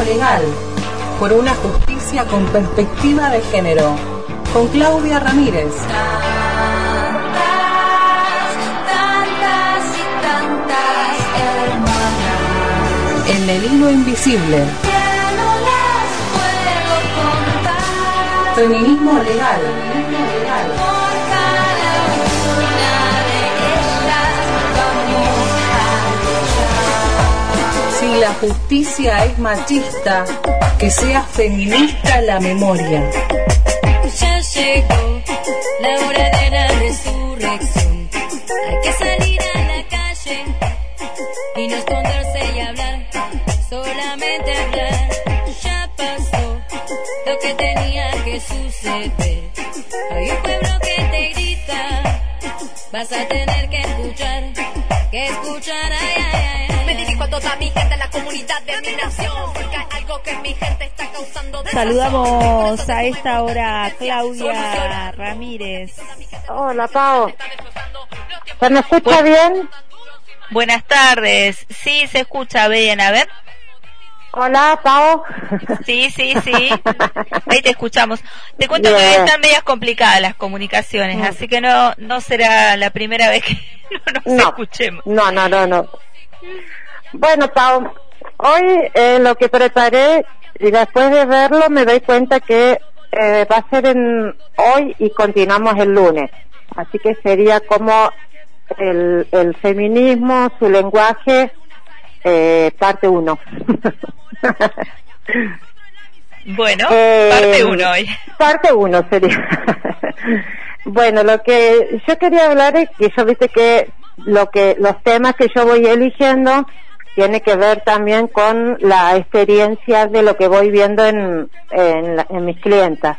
Feminismo legal. Por una justicia con perspectiva de género. Con Claudia Ramírez. tantas y tantas hermanas En el hilo invisible. no las puedo contar Feminismo legal. La justicia es machista, que sea feminista la memoria. Ya llegó la hora de la resurrección. Hay que salir a la calle y no esconderse y hablar, solamente hablar. Ya pasó lo que tenía que suceder. Hay un pueblo que te grita, vas a tener toda mi gente, la comunidad de mi nación, porque hay algo que mi gente está causando. Saludamos a esta hora a Claudia Ramírez. Hola, Pau. ¿Se me escucha bien? Buenas tardes. Sí, se escucha bien. A ver. Hola, Pau. Sí, sí, sí. Ahí te escuchamos. Te cuento que Bien. están medias complicadas las comunicaciones, así que no no será la primera vez que no nos No. escuchemos. No, no, no, no. Bueno, Pau, hoy eh, lo que preparé y después de verlo me doy cuenta que eh, va a ser en hoy y continuamos el lunes. Así que sería como el, el feminismo, su lenguaje, eh, parte uno. Bueno, Eh, parte uno hoy. Parte uno sería. bueno, lo que yo quería hablar es que yo viste que lo que los temas que yo voy eligiendo tiene que ver también con la experiencia de lo que voy viendo en, en, en mis clientas.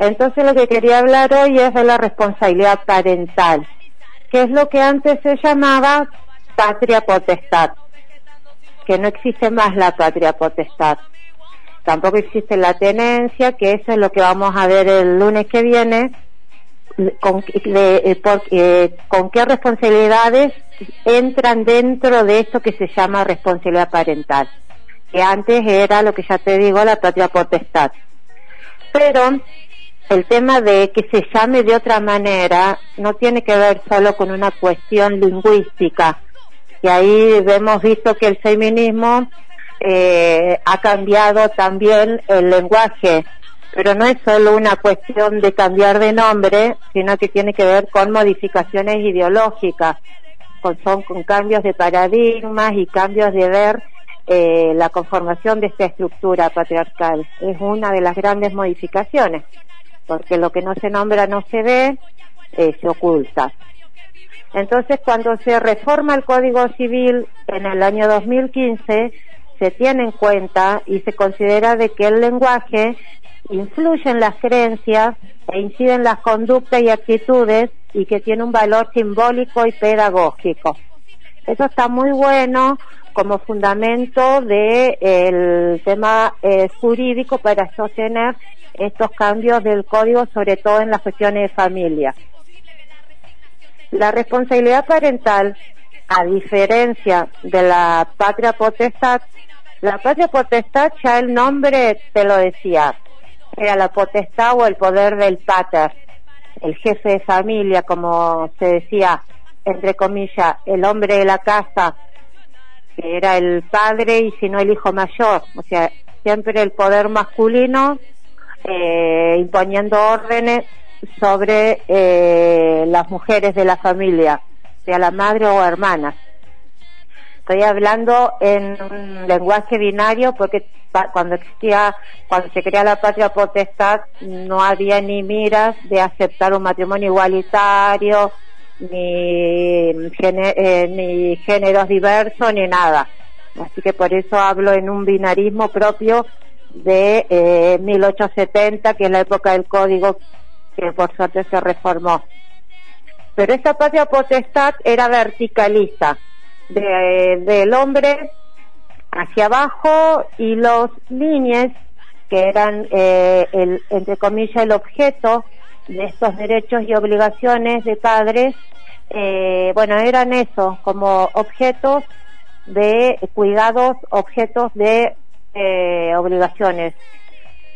Entonces lo que quería hablar hoy es de la responsabilidad parental, que es lo que antes se llamaba patria potestad, que no existe más la patria potestad tampoco existe la tenencia, que eso es lo que vamos a ver el lunes que viene, con, de- eh, por- eh, con qué responsabilidades entran dentro de esto que se llama responsabilidad parental, que antes era lo que ya te digo, la patria potestad. Pero el tema de que se llame de otra manera no tiene que ver solo con una cuestión lingüística, que ahí hemos visto que el feminismo eh, ha cambiado también el lenguaje, pero no es solo una cuestión de cambiar de nombre, sino que tiene que ver con modificaciones ideológicas, con, son con cambios de paradigmas y cambios de ver eh, la conformación de esta estructura patriarcal. Es una de las grandes modificaciones, porque lo que no se nombra no se ve, eh, se oculta. Entonces, cuando se reforma el Código Civil en el año 2015, se tiene en cuenta y se considera de que el lenguaje influye en las creencias e incide en las conductas y actitudes y que tiene un valor simbólico y pedagógico. Eso está muy bueno como fundamento del el tema eh, jurídico para sostener estos cambios del código, sobre todo en las cuestiones de familia. La responsabilidad parental, a diferencia de la patria potestad, la patria potestad ya el nombre te lo decía, era la potestad o el poder del pater, el jefe de familia, como se decía, entre comillas, el hombre de la casa, que era el padre y si no el hijo mayor, o sea, siempre el poder masculino eh, imponiendo órdenes sobre eh, las mujeres de la familia, sea la madre o hermanas. Estoy hablando en un lenguaje binario porque cuando existía, cuando se crea la patria potestad, no había ni miras de aceptar un matrimonio igualitario, ni, eh, ni géneros diversos, ni nada. Así que por eso hablo en un binarismo propio de eh, 1870, que es la época del código que por suerte se reformó. Pero esta patria potestad era verticalista, de, del hombre hacia abajo y los niños, que eran, eh, el, entre comillas, el objeto de estos derechos y obligaciones de padres, eh, bueno, eran eso, como objetos de cuidados, objetos de eh, obligaciones.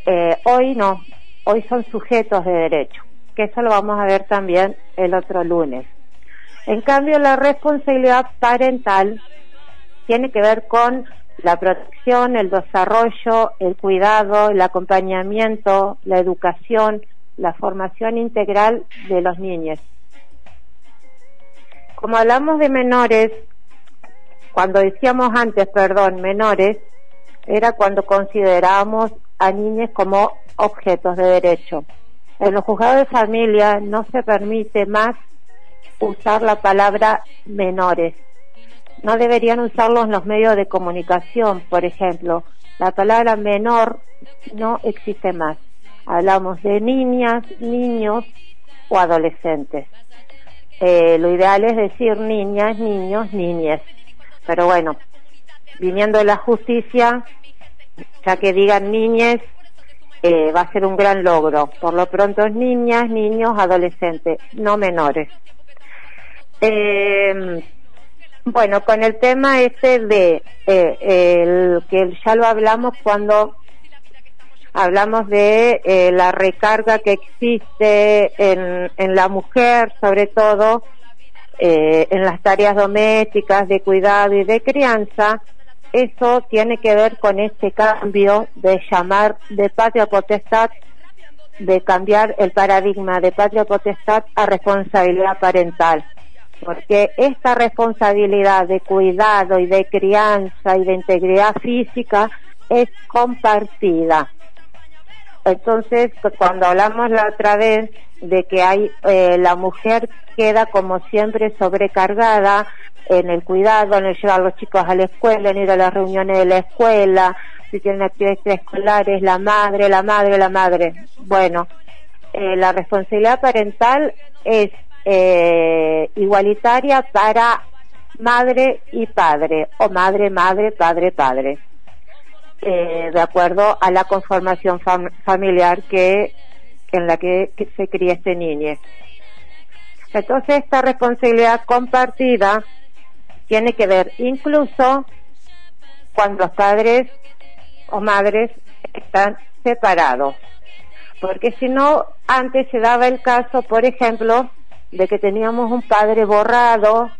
Eh, hoy no, hoy son sujetos de derecho, que eso lo vamos a ver también el otro lunes. En cambio, la responsabilidad parental tiene que ver con la protección, el desarrollo, el cuidado, el acompañamiento, la educación, la formación integral de los niños. Como hablamos de menores, cuando decíamos antes, perdón, menores, era cuando considerábamos a niños como objetos de derecho. En los juzgados de familia no se permite más usar la palabra menores. No deberían usarlo en los medios de comunicación, por ejemplo. La palabra menor no existe más. Hablamos de niñas, niños o adolescentes. Eh, lo ideal es decir niñas, niños, niñes. Pero bueno, viniendo de la justicia, ya que digan niñes, eh, va a ser un gran logro. Por lo pronto niñas, niños, adolescentes, no menores. Eh, bueno, con el tema este de eh, el que ya lo hablamos cuando hablamos de eh, la recarga que existe en, en la mujer, sobre todo eh, en las tareas domésticas de cuidado y de crianza, eso tiene que ver con este cambio de llamar de patria potestad, de cambiar el paradigma de patria potestad a responsabilidad parental. Porque esta responsabilidad de cuidado y de crianza y de integridad física es compartida. Entonces, cuando hablamos la otra vez de que hay eh, la mujer queda como siempre sobrecargada en el cuidado, en el llevar a los chicos a la escuela, en ir a las reuniones de la escuela, si tienen actividades escolares, la madre, la madre, la madre. Bueno, eh, la responsabilidad parental es eh, igualitaria para madre y padre, o madre, madre, padre, padre. Eh, de acuerdo a la conformación familiar que en la que, que se cría este niño. Entonces esta responsabilidad compartida tiene que ver incluso cuando los padres o madres están separados. Porque si no, antes se daba el caso, por ejemplo, de que teníamos un padre borrado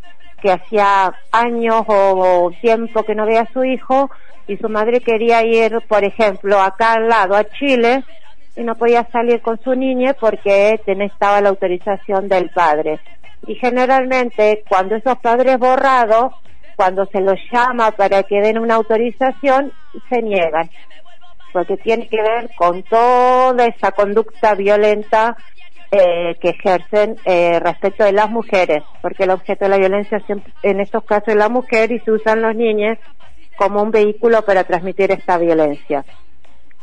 que hacía años o tiempo que no veía a su hijo y su madre quería ir, por ejemplo, acá al lado, a Chile, y no podía salir con su niña porque estaba la autorización del padre. Y generalmente cuando esos padres borrados, cuando se los llama para que den una autorización, se niegan, porque tiene que ver con toda esa conducta violenta eh, que ejercen eh, respecto de las mujeres, porque el objeto de la violencia en estos casos es la mujer y se usan los niños como un vehículo para transmitir esta violencia.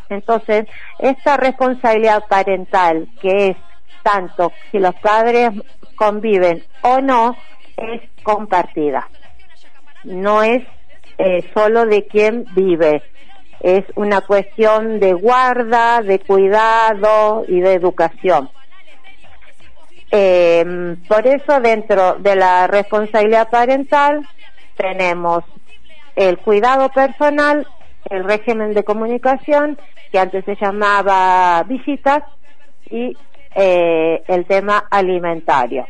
Entonces, esta responsabilidad parental que es tanto si los padres conviven o no, es compartida. No es eh, solo de quien vive, es una cuestión de guarda, de cuidado y de educación. Em, por eso dentro de la responsabilidad parental tenemos el cuidado personal, el régimen de comunicación, que antes se llamaba visitas, y eh, el tema alimentario.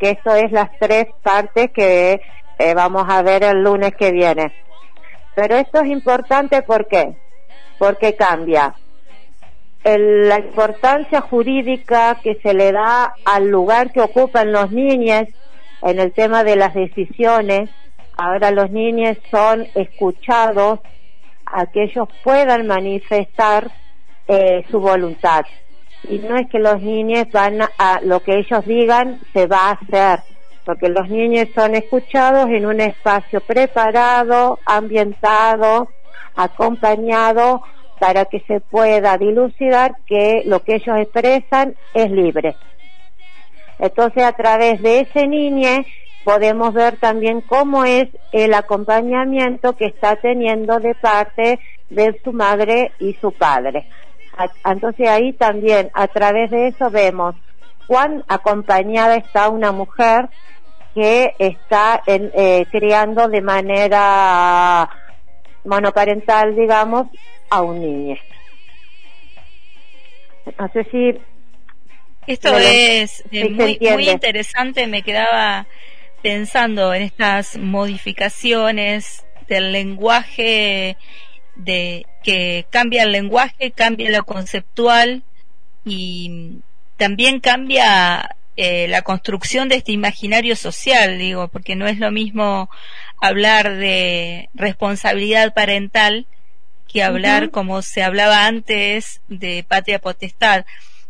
Que esto es las tres partes que eh, vamos a ver el lunes que viene. Pero esto es importante ¿por qué? Porque cambia la importancia jurídica que se le da al lugar que ocupan los niños en el tema de las decisiones. Ahora los niños son escuchados a que ellos puedan manifestar eh, su voluntad y no es que los niños van a lo que ellos digan se va a hacer, porque los niños son escuchados en un espacio preparado, ambientado, acompañado para que se pueda dilucidar que lo que ellos expresan es libre. Entonces a través de ese niño podemos ver también cómo es el acompañamiento que está teniendo de parte de su madre y su padre. Entonces ahí también a través de eso vemos cuán acompañada está una mujer que está eh, criando de manera monoparental, digamos, a un niño. No sé si... Esto es muy, muy interesante, me quedaba pensando en estas modificaciones del lenguaje de que cambia el lenguaje, cambia lo conceptual y también cambia eh, la construcción de este imaginario social, digo, porque no es lo mismo hablar de responsabilidad parental que hablar como se hablaba antes de patria potestad.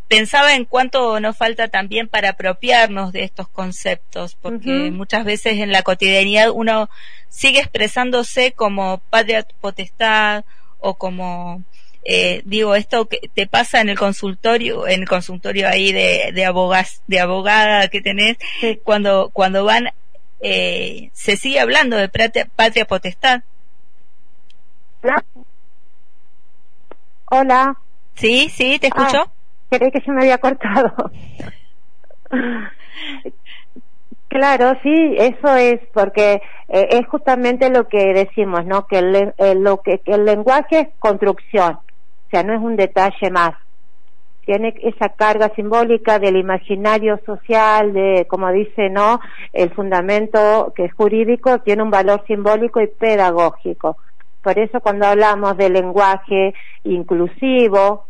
Pensaba en cuánto nos falta también para apropiarnos de estos conceptos, porque muchas veces en la cotidianidad uno sigue expresándose como patria potestad o como eh, digo esto que te pasa en el consultorio en el consultorio ahí de de abogas, de abogada que tenés cuando cuando van eh, se sigue hablando de patria, potestad hola sí sí te escucho. ah, creí que se me había cortado. Claro, sí, eso es porque eh, es justamente lo que decimos, ¿no? Que el, lo que, que el lenguaje es construcción sea, no es un detalle más. Tiene esa carga simbólica del imaginario social, de, como dice, ¿no? El fundamento que es jurídico tiene un valor simbólico y pedagógico. Por eso cuando hablamos de lenguaje inclusivo,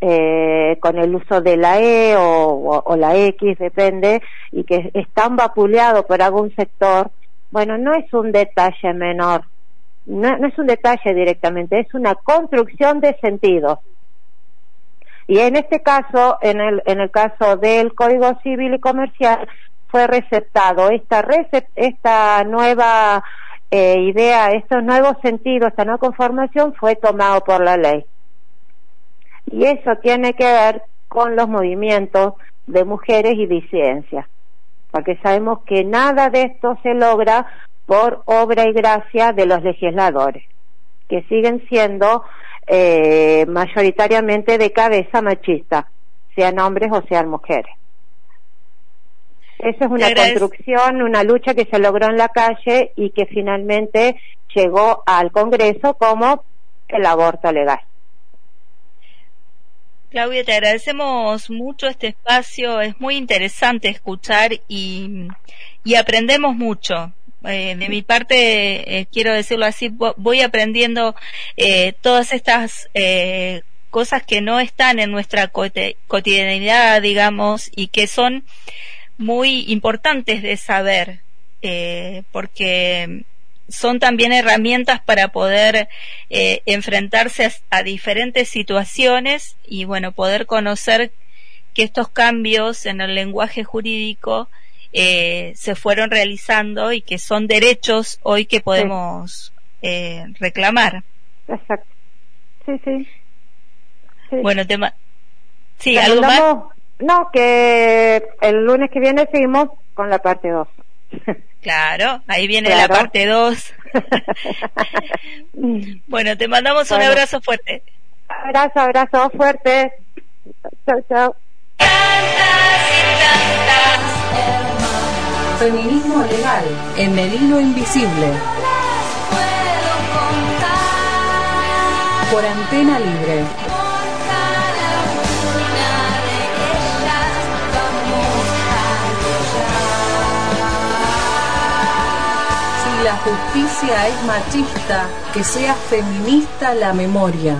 eh, con el uso de la E o, la X, depende, y que es tan vapuleado por algún sector, bueno, no es un detalle menor, no, no es un detalle directamente, es una construcción de sentidos. Y en este caso, en el, en el caso del Código Civil y Comercial, fue receptado esta, esta nueva eh, idea, estos nuevos sentidos, esta nueva conformación fue tomado por la ley. Y eso tiene que ver con los movimientos de mujeres y disidencias, porque sabemos que nada de esto se logra por obra y gracia de los legisladores, que siguen siendo eh, mayoritariamente de cabeza machista, sean hombres o sean mujeres. Esa es una construcción, una lucha que se logró en la calle y que finalmente llegó al Congreso como el aborto legal. Claudia, te agradecemos mucho este espacio, es muy interesante escuchar y, y aprendemos mucho. Eh, de mi parte, eh, quiero decirlo así, voy aprendiendo eh, todas estas cosas que no están en nuestra cotidianidad, digamos, y que son muy importantes de saber, porque son también herramientas para poder enfrentarse a, diferentes situaciones y, bueno, poder conocer que estos cambios en el lenguaje jurídico eh, se fueron realizando y que son derechos hoy que podemos eh, reclamar. Exacto. Sí, sí. Bueno, tema. Sí, ¿algo más? No, que el lunes que viene seguimos con la parte 2. Claro, ahí viene la parte 2. bueno, te mandamos un abrazo fuerte. Abrazo, abrazo fuerte. Chao, chao. Feminismo legal en el hilo invisible. Por antena libre. Si la justicia es machista, que sea feminista la memoria.